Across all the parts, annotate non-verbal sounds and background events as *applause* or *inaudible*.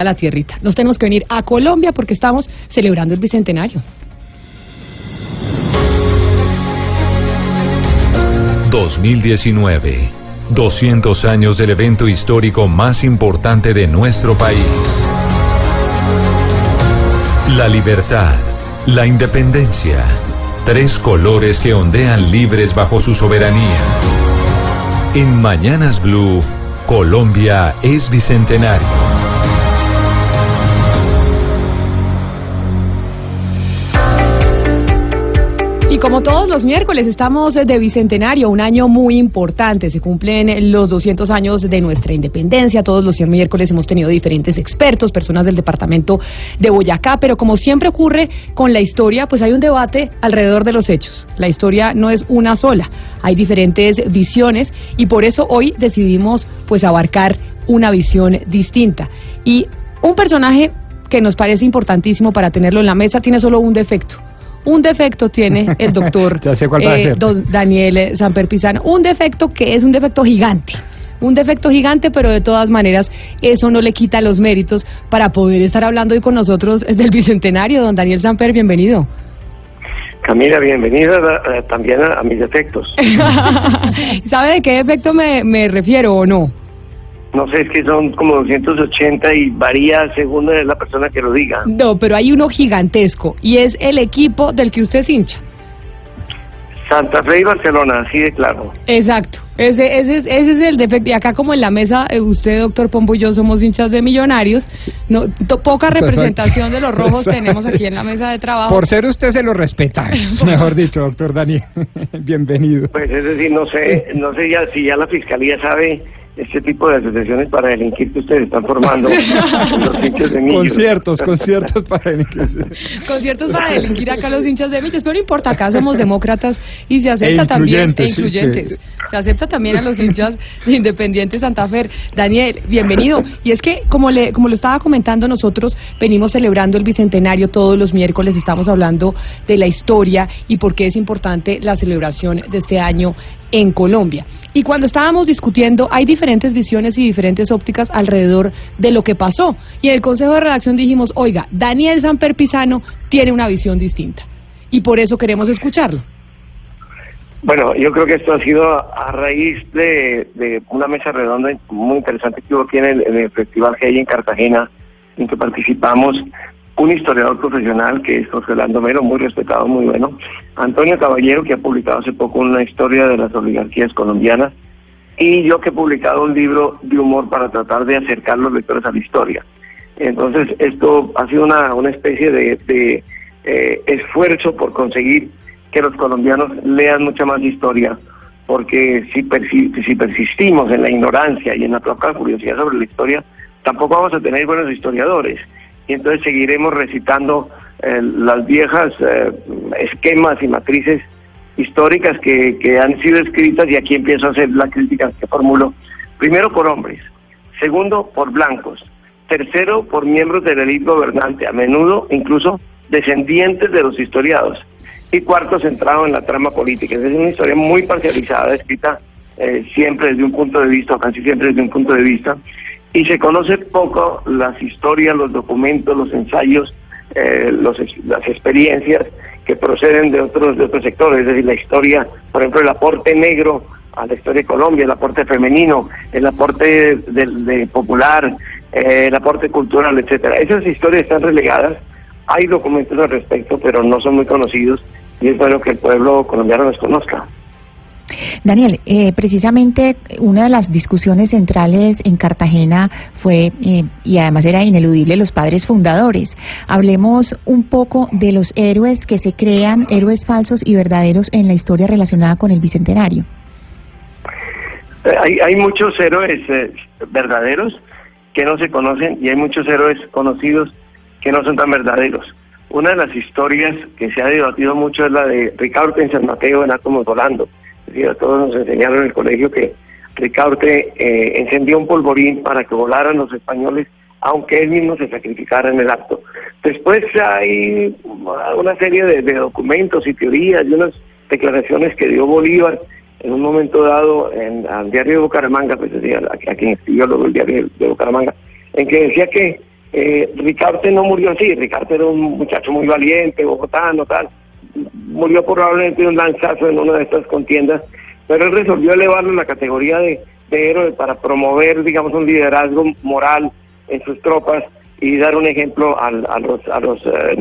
a la tierrita. Nos tenemos que venir a Colombia porque estamos celebrando el bicentenario. 2019. 200 años del evento histórico más importante de nuestro país. La libertad, la independencia, tres colores que ondean libres bajo su soberanía. En Mañanas Blue, Colombia es bicentenario. Como todos los miércoles estamos de Bicentenario, un año muy importante. Se cumplen los 200 años de nuestra independencia. Todos los miércoles hemos tenido diferentes expertos, personas del departamento de Boyacá, pero como siempre ocurre con la historia, pues hay un debate alrededor de los hechos. La historia no es una sola, hay diferentes visiones y por eso hoy decidimos pues abarcar una visión distinta. Y un personaje que nos parece importantísimo para tenerlo en la mesa tiene solo un defecto un defecto tiene el doctor *laughs* eh, Daniel Samper Pizano, un defecto que es un defecto gigante. Un defecto gigante, pero de todas maneras eso no le quita los méritos para poder estar hablando hoy con nosotros del Bicentenario. Don Daniel Samper, bienvenido. Camila, bienvenida también a, mis defectos. *laughs* ¿Sabe de qué defecto me, me refiero o no? No sé, es que son como 280 y varía según la persona que lo diga. No, pero hay uno gigantesco y es el equipo del que usted es hincha. Santa Fe y Barcelona, así de claro. Exacto, ese, ese, es, ese es el defecto. Y acá como en la mesa, eh, usted, doctor Pombo y yo somos hinchas de millonarios. No, poca representación de los rojos tenemos aquí en la mesa de trabajo. Por ser usted se lo respeta, *laughs* *laughs* mejor dicho, doctor Daniel. *laughs* Bienvenido. Pues es decir, no sé, no sé ya si ya la fiscalía sabe este tipo de asociaciones para delinquir que ustedes están formando los hinchas de millos. Conciertos, conciertos para delinquir. conciertos para delinquir acá los hinchas de millos, pero no importa, acá somos demócratas y se acepta e también, e incluyentes, se acepta también a los hinchas de Independiente Santa Fe. Daniel, bienvenido. Y es que, como, le, como lo estaba comentando, nosotros venimos celebrando el Bicentenario todos los miércoles, estamos hablando de la historia y por qué es importante la celebración de este año en Colombia. Y cuando estábamos discutiendo, hay diferentes visiones y diferentes ópticas alrededor de lo que pasó. Y en el Consejo de Redacción dijimos, oiga, Daniel Samper Pisano tiene una visión distinta. Y por eso queremos escucharlo. Bueno, yo creo que esto ha sido a raíz de, una mesa redonda muy interesante que hubo aquí en el, Festival que hay en Cartagena, en que participamos un historiador profesional que es José Lando Mero, muy respetado, muy bueno, Antonio Caballero, que ha publicado hace poco una historia de las oligarquías colombianas, y yo que he publicado un libro de humor para tratar de acercar los lectores a la historia. Entonces, esto ha sido una, una especie de, eh, esfuerzo por conseguir que los colombianos lean mucha más historia, porque si, si persistimos en la ignorancia y en la poca curiosidad sobre la historia, tampoco vamos a tener buenos historiadores y entonces seguiremos recitando eh, las viejas eh, esquemas y matrices históricas que, que han sido escritas y aquí empiezo a hacer la crítica que formulo. Primero por hombres, segundo por blancos, tercero por miembros de la élite gobernante, a menudo incluso descendientes de los historiados, y cuarto centrado en la trama política. Es una historia muy parcializada, escrita eh, siempre desde un punto de vista, o casi siempre desde un punto de vista, y se conoce poco las historias, los documentos, los ensayos, eh, las experiencias que proceden de otros, de otros sectores, es decir, la historia, por ejemplo, el aporte negro a la historia de Colombia, el aporte femenino, el aporte de, popular, eh, el aporte cultural, etcétera. Esas historias están relegadas, hay documentos al respecto, pero no son muy conocidos y es bueno que el pueblo colombiano los conozca. Daniel, eh, precisamente una de las discusiones centrales en Cartagena fue, eh, y además era ineludible, los padres fundadores. Hablemos un poco de los héroes que se crean, héroes falsos y verdaderos en la historia relacionada con el Bicentenario. Eh, hay, hay muchos héroes verdaderos que no se conocen y hay muchos héroes conocidos que no son tan verdaderos. Una de las historias que se ha debatido mucho es la de Ricardo San Mateo en Átomos Volando todos nos enseñaron en el colegio que Ricaurte eh, encendió un polvorín para que volaran los españoles, aunque él mismo se sacrificara en el acto. Después hay una serie de, documentos y teorías y unas declaraciones que dio Bolívar en un momento dado en al diario de Bucaramanga, pues decía, a, quien escribió luego el diario de Bucaramanga, en que decía que Eh, Ricarte no murió así, Ricarte era un muchacho muy valiente, bogotano, tal. Murió probablemente de un lanzazo en una de estas contiendas, pero él resolvió elevarlo en la categoría de, héroe para promover, digamos, un liderazgo moral en sus tropas y dar un ejemplo a los, a los eh,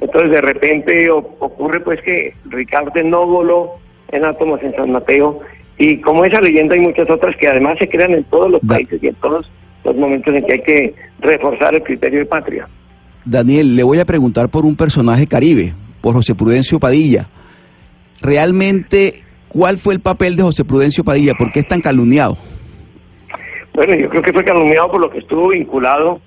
Entonces, de repente ocurre pues que Ricarte no voló en átomos en San Mateo y como esa leyenda hay muchas otras que además se crean en todos los países y en todos los momentos en que hay que reforzar el criterio de patria. Daniel, le voy a preguntar por un personaje caribe, por José Prudencio Padilla. Realmente, ¿cuál fue el papel de José Prudencio Padilla? ¿Por qué es tan calumniado? Bueno, yo creo que fue calumniado por lo que estuvo vinculado,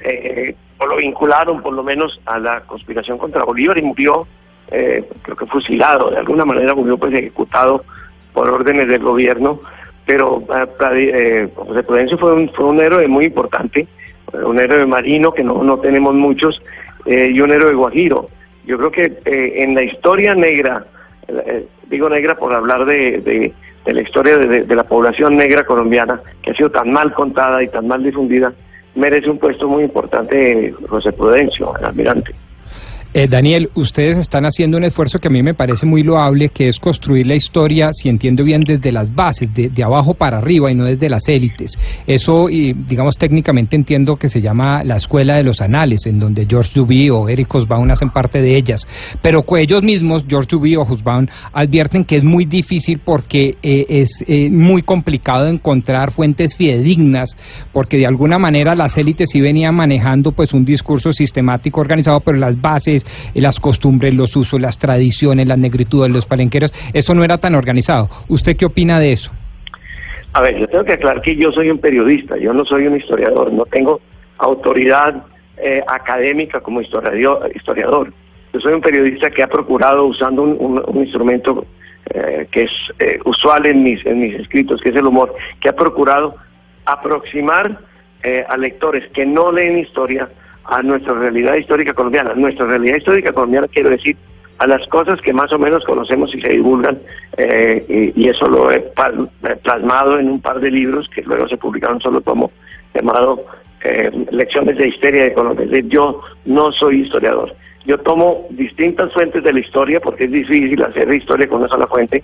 eh, o lo vincularon por lo menos a la conspiración contra Bolívar y murió, eh, creo que fusilado, de alguna manera murió pues ejecutado por órdenes del gobierno pero eh, eh, José Prudencio fue un, fue un héroe muy importante, un héroe marino que no, no tenemos muchos, eh, y un héroe guajiro. Yo creo que en la historia negra, digo negra por hablar de, de, la historia de, de, la población negra colombiana, que ha sido tan mal contada y tan mal difundida, merece un puesto muy importante José Prudencio, el almirante. Eh, Daniel, ustedes están haciendo un esfuerzo que a mí me parece muy loable, que es construir la historia, si entiendo bien, desde las bases, de, abajo para arriba y no desde las élites. Eso, y, digamos, técnicamente entiendo que se llama la escuela de los anales, en donde George Duby o Eric Hobsbawm hacen parte de ellas. Pero ellos mismos, George Duby o Hobsbawm, advierten que es muy difícil porque eh, es eh, muy complicado encontrar fuentes fidedignas, porque de alguna manera las élites sí venían manejando pues un discurso sistemático organizado, pero las bases las costumbres, los usos, las tradiciones, las negritudes, los palenqueros, eso no era tan organizado. ¿Usted qué opina de eso? A ver, yo tengo que aclarar que yo soy un periodista, yo no soy un historiador, no tengo autoridad eh, académica como historiador. Yo soy un periodista que ha procurado, usando un, instrumento eh, que es eh, usual en mis escritos, que es el humor, que ha procurado aproximar a lectores que no leen historia a nuestra realidad histórica colombiana. Nuestra realidad histórica colombiana quiero decir a las cosas que más o menos conocemos y se divulgan, eh, y, eso lo he plasmado en un par de libros que luego se publicaron solo como llamado eh, Lecciones de Historia de Colombia. Es decir, yo no soy historiador. Yo tomo distintas fuentes de la historia porque es difícil hacer historia con una sola fuente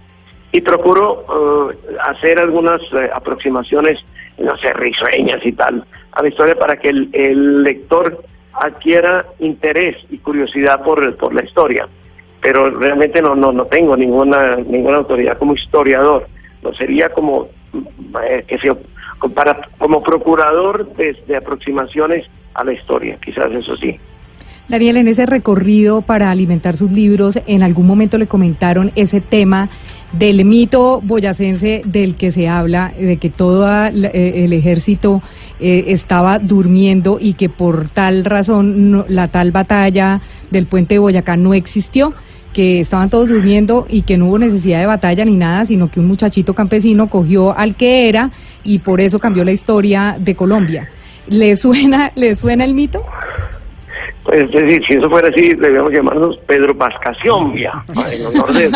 y procuro eh, hacer algunas aproximaciones, no sé, risueñas y tal, a la historia para que el lector adquiera interés y curiosidad por, por la historia. Pero realmente no, no, no tengo ninguna, ninguna autoridad como historiador. No sería como, eh, que sea, para, como procurador de, de aproximaciones a la historia, quizás eso sí. Daniel, en ese recorrido para alimentar sus libros, ¿en algún momento le comentaron ese tema del mito boyacense del que se habla, de que todo eh, el ejército eh, estaba durmiendo y que por tal razón la tal batalla del puente de Boyacá no existió? que estaban todos durmiendo y que no hubo necesidad de batalla ni nada, sino que un muchachito campesino cogió al que era y por eso cambió la historia de Colombia. ¿Le suena, le suena el mito? Pues, es decir, si eso fuera así, debíamos llamarnos Pedro Pascación, ya, *laughs* en honor del,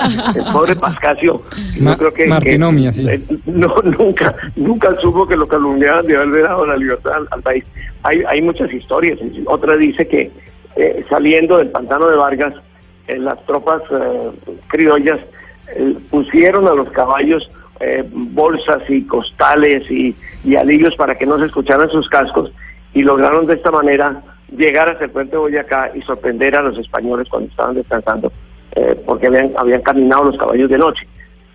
pobre Pascasio. No creo que, eh, no, *laughs* nunca, nunca supo que lo calumniaban de haber dado la libertad al, país. Hay, hay muchas historias. Otra dice que eh, saliendo del pantano de Vargas, eh, las tropas criollas pusieron a los caballos bolsas y costales y, y alillos para que no se escucharan sus cascos y lograron de esta manera llegar hasta el puente de Boyacá y sorprender a los españoles cuando estaban descansando, eh, porque habían, habían caminado los caballos de noche.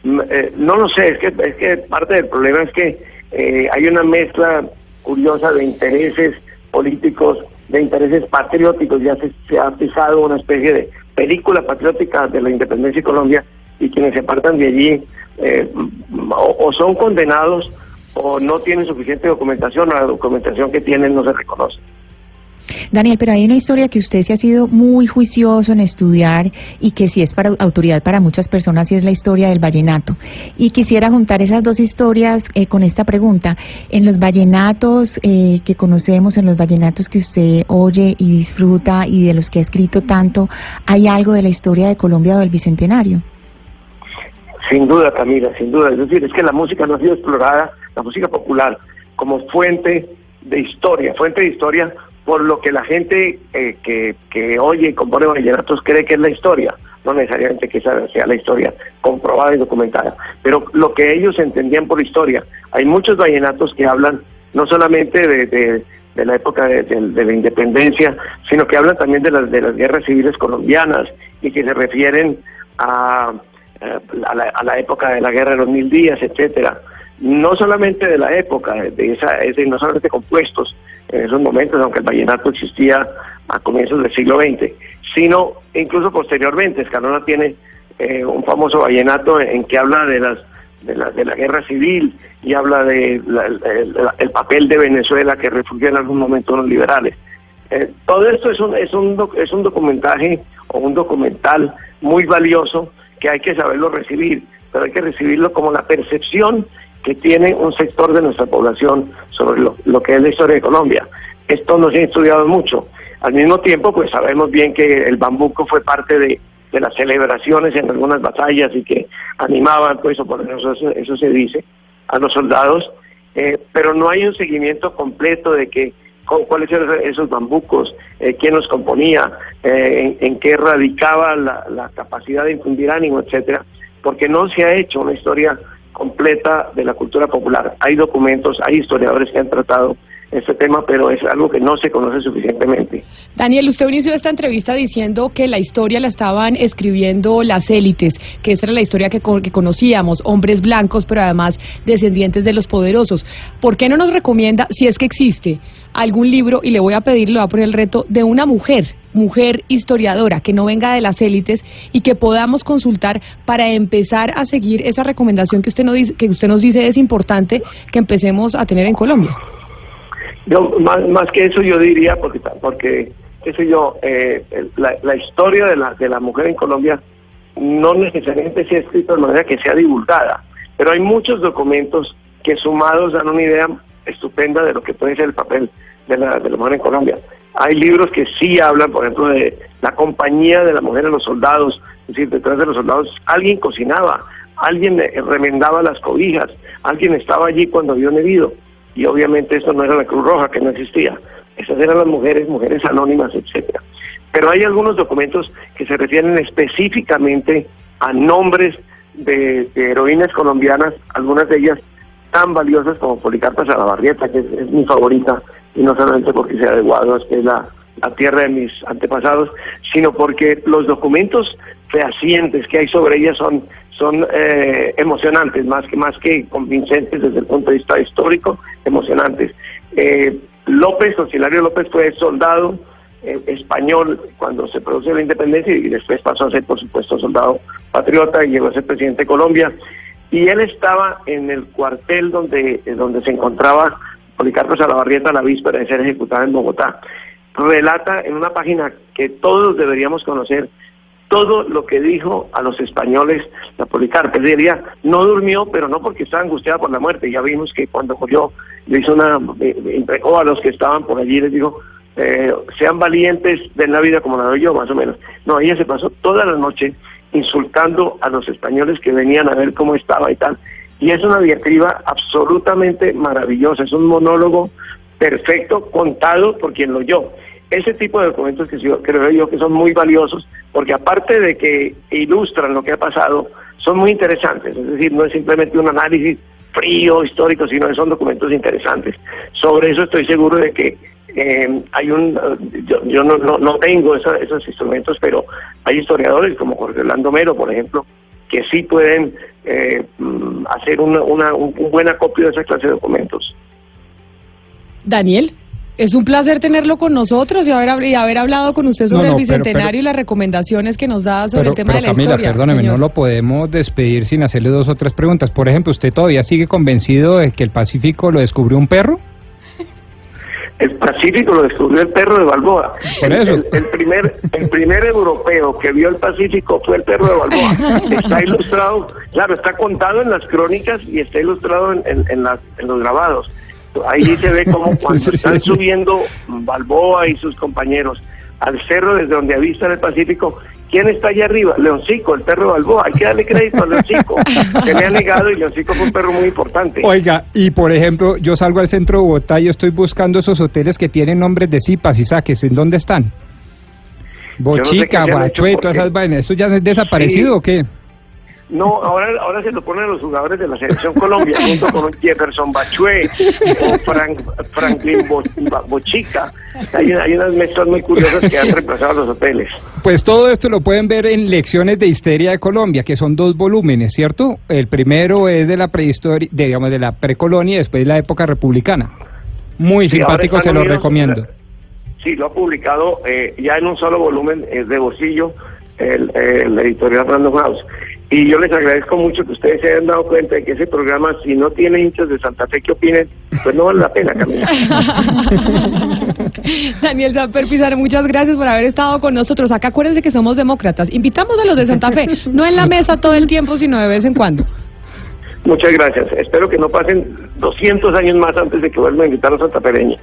Mm, eh, no lo sé, es que, es que parte del problema es que eh, hay una mezcla curiosa de intereses políticos, de intereses patrióticos, ya se, ha pisado una especie de película patriótica de la independencia de Colombia y quienes se apartan de allí o son condenados o no tienen suficiente documentación o la documentación que tienen no se reconoce. Daniel, pero hay una historia que usted se ha sido muy juicioso en estudiar y que sí es para autoridad para muchas personas y es la historia del vallenato. Y quisiera juntar esas dos historias eh, con esta pregunta. En los vallenatos eh, que conocemos, en los vallenatos que usted oye y disfruta y de los que ha escrito tanto, ¿hay algo de la historia de Colombia o del Bicentenario? Sin duda, Camila, sin duda. Es decir, es que la música no ha sido explorada, la música popular, como fuente de historia, fuente de historia por lo que la gente eh, que, que oye y compone vallenatos cree que es la historia, no necesariamente que sea la historia comprobada y documentada, pero lo que ellos entendían por historia. Hay muchos vallenatos que hablan no solamente de, de, la época de, la independencia, sino que hablan también de las, de las guerras civiles colombianas y que se refieren a, eh, a la época de la guerra de los mil días, etcétera no solamente de la época, de esa, ese, no solamente compuestos en esos momentos, aunque el vallenato existía a comienzos del siglo XX, sino incluso posteriormente. Escalona tiene eh, un famoso vallenato en, que habla de las de la, de la guerra civil y habla de el, papel de Venezuela que refugió en algún momento los liberales. Eh, todo esto es un, es, un, es un documentaje o un documental muy valioso que hay que saberlo recibir, pero hay que recibirlo como la percepción que tiene un sector de nuestra población sobre lo, que es la historia de Colombia. Esto no se ha estudiado mucho. Al mismo tiempo, pues sabemos bien que el bambuco fue parte de, las celebraciones en algunas batallas y que animaban, pues, o por eso, eso se dice, a los soldados, eh, pero no hay un seguimiento completo de que cuáles eran esos bambucos, eh, quién los componía, eh, en, qué radicaba la, la, capacidad de infundir ánimo, etcétera, porque no se ha hecho una historia completa de la cultura popular. Hay documentos, hay historiadores que han tratado este tema, pero es algo que no se conoce suficientemente. Daniel, usted inició esta entrevista diciendo que la historia la estaban escribiendo las élites, que esa era la historia que, que conocíamos, hombres blancos, pero además descendientes de los poderosos. ¿Por qué no nos recomienda, si es que existe, algún libro, y le voy a pedir, le voy a poner el reto, de una mujer mujer historiadora, que no venga de las élites y que podamos consultar para empezar a seguir esa recomendación que usted, nos dice, que usted nos dice es importante que empecemos a tener en Colombia. Yo, más, más que eso yo diría, porque, porque qué sé yo, eh, la, la, historia de la, de la mujer en Colombia no necesariamente se ha escrito de manera que sea divulgada, pero hay muchos documentos que sumados dan una idea estupenda de lo que puede ser el papel de la, de la mujer en Colombia. Hay libros que sí hablan, por ejemplo, de la compañía de la mujer en los soldados, es decir, detrás de los soldados alguien cocinaba, alguien remendaba las cobijas, alguien estaba allí cuando había un herido. Y obviamente esto no era la Cruz Roja, que no existía. Esas eran las mujeres, mujeres anónimas, etcétera. Pero hay algunos documentos que se refieren específicamente a nombres de, heroínas colombianas, algunas de ellas tan valiosas como Policarpa Salabarrieta, que es mi favorita, y no solamente porque sea de Guados, que es la, tierra de mis antepasados, sino porque los documentos fehacientes que hay sobre ella son, son eh, emocionantes, más que, más que convincentes desde el punto de vista histórico, emocionantes. Eh, López, Hilario López fue soldado eh, español cuando se produce la independencia y después pasó a ser, por supuesto, soldado patriota y llegó a ser presidente de Colombia. Y él estaba en el cuartel donde, donde se encontraba Policarpo Salabarrieta la víspera de ser ejecutada en Bogotá, relata en una página que todos deberíamos conocer todo lo que dijo a los españoles la Policarpa. Diría, no durmió, pero no porque estaba angustiada por la muerte. Ya vimos que cuando murió le hizo una, entregó a los que estaban por allí, les dijo, eh, sean valientes, de la vida como la doy yo, más o menos. No, ella se pasó toda la noche insultando a los españoles que venían a ver cómo estaba y tal y es una diatriba absolutamente maravillosa, es un monólogo perfecto contado por quien lo oyó. Ese tipo de documentos que creo yo que son muy valiosos porque aparte de que ilustran lo que ha pasado, son muy interesantes, es decir, no es simplemente un análisis frío, histórico, sino que son documentos interesantes. Sobre eso estoy seguro de que eh, hay un, yo, no, no, tengo esos instrumentos, pero hay historiadores como Jorge Orlando Mero, por ejemplo, que sí pueden eh, mm, hacer una, un, buen acopio de esa clase de documentos. Daniel. Es un placer tenerlo con nosotros y haber, y haber hablado con usted sobre el bicentenario y las recomendaciones que nos da sobre el tema de la Camila, historia. perdóneme, no lo podemos despedir sin hacerle dos o tres preguntas. Por ejemplo, ¿usted todavía sigue convencido de que el Pacífico lo descubrió un perro? El Pacífico lo descubrió el perro de Balboa. El, primer, el primer europeo que vio el Pacífico fue el perro de Balboa. Está ilustrado, claro, está contado en las crónicas y está ilustrado en, en, en los grabados. Ahí se ve como *laughs* cuando están subiendo Balboa y sus compañeros al cerro desde donde avistan el Pacífico. ¿Quién está allá arriba? Leoncico, el perro de Balboa. Hay que darle crédito a Leoncico. Se le ha negado y Leoncico fue un perro muy importante. Oiga, y por ejemplo, yo salgo al centro de Bogotá y estoy buscando esos hoteles que tienen nombres de cipas y saques. ¿En dónde están? no sé Bochica, todas porque- esas vainas. ¿Eso ya es desaparecido Sí. o qué? No, ahora, ahora se lo ponen los jugadores de la selección Colombia, junto con Jefferson Bachué o Frank- Franklin Bo- Bochica. Hay, hay unas mezclas muy curiosas que han reemplazado los hoteles. Pues todo esto lo pueden ver en Lecciones de Histeria de Colombia, que son dos volúmenes, ¿cierto? El primero es de la prehistoria, de, digamos, de la precolonia y después la época republicana. Muy Sí, simpático, se lo unidos- recomiendo. Sí, lo ha publicado eh, ya en un solo volumen eh, de bolsillo el, el editorial Random House. Y yo les agradezco mucho que ustedes se hayan dado cuenta de que ese programa, si no tiene hinchas de Santa Fe que opinen, pues no vale la pena caminar. *laughs* Daniel Samper Pizarro, muchas gracias por haber estado con nosotros. Acá acuérdense que somos demócratas. Invitamos a los de Santa Fe, *laughs* no en la mesa todo el tiempo, sino de vez en cuando. Muchas gracias. Espero que no pasen 200 años más antes de que vuelvan a invitar a Santa Fereña.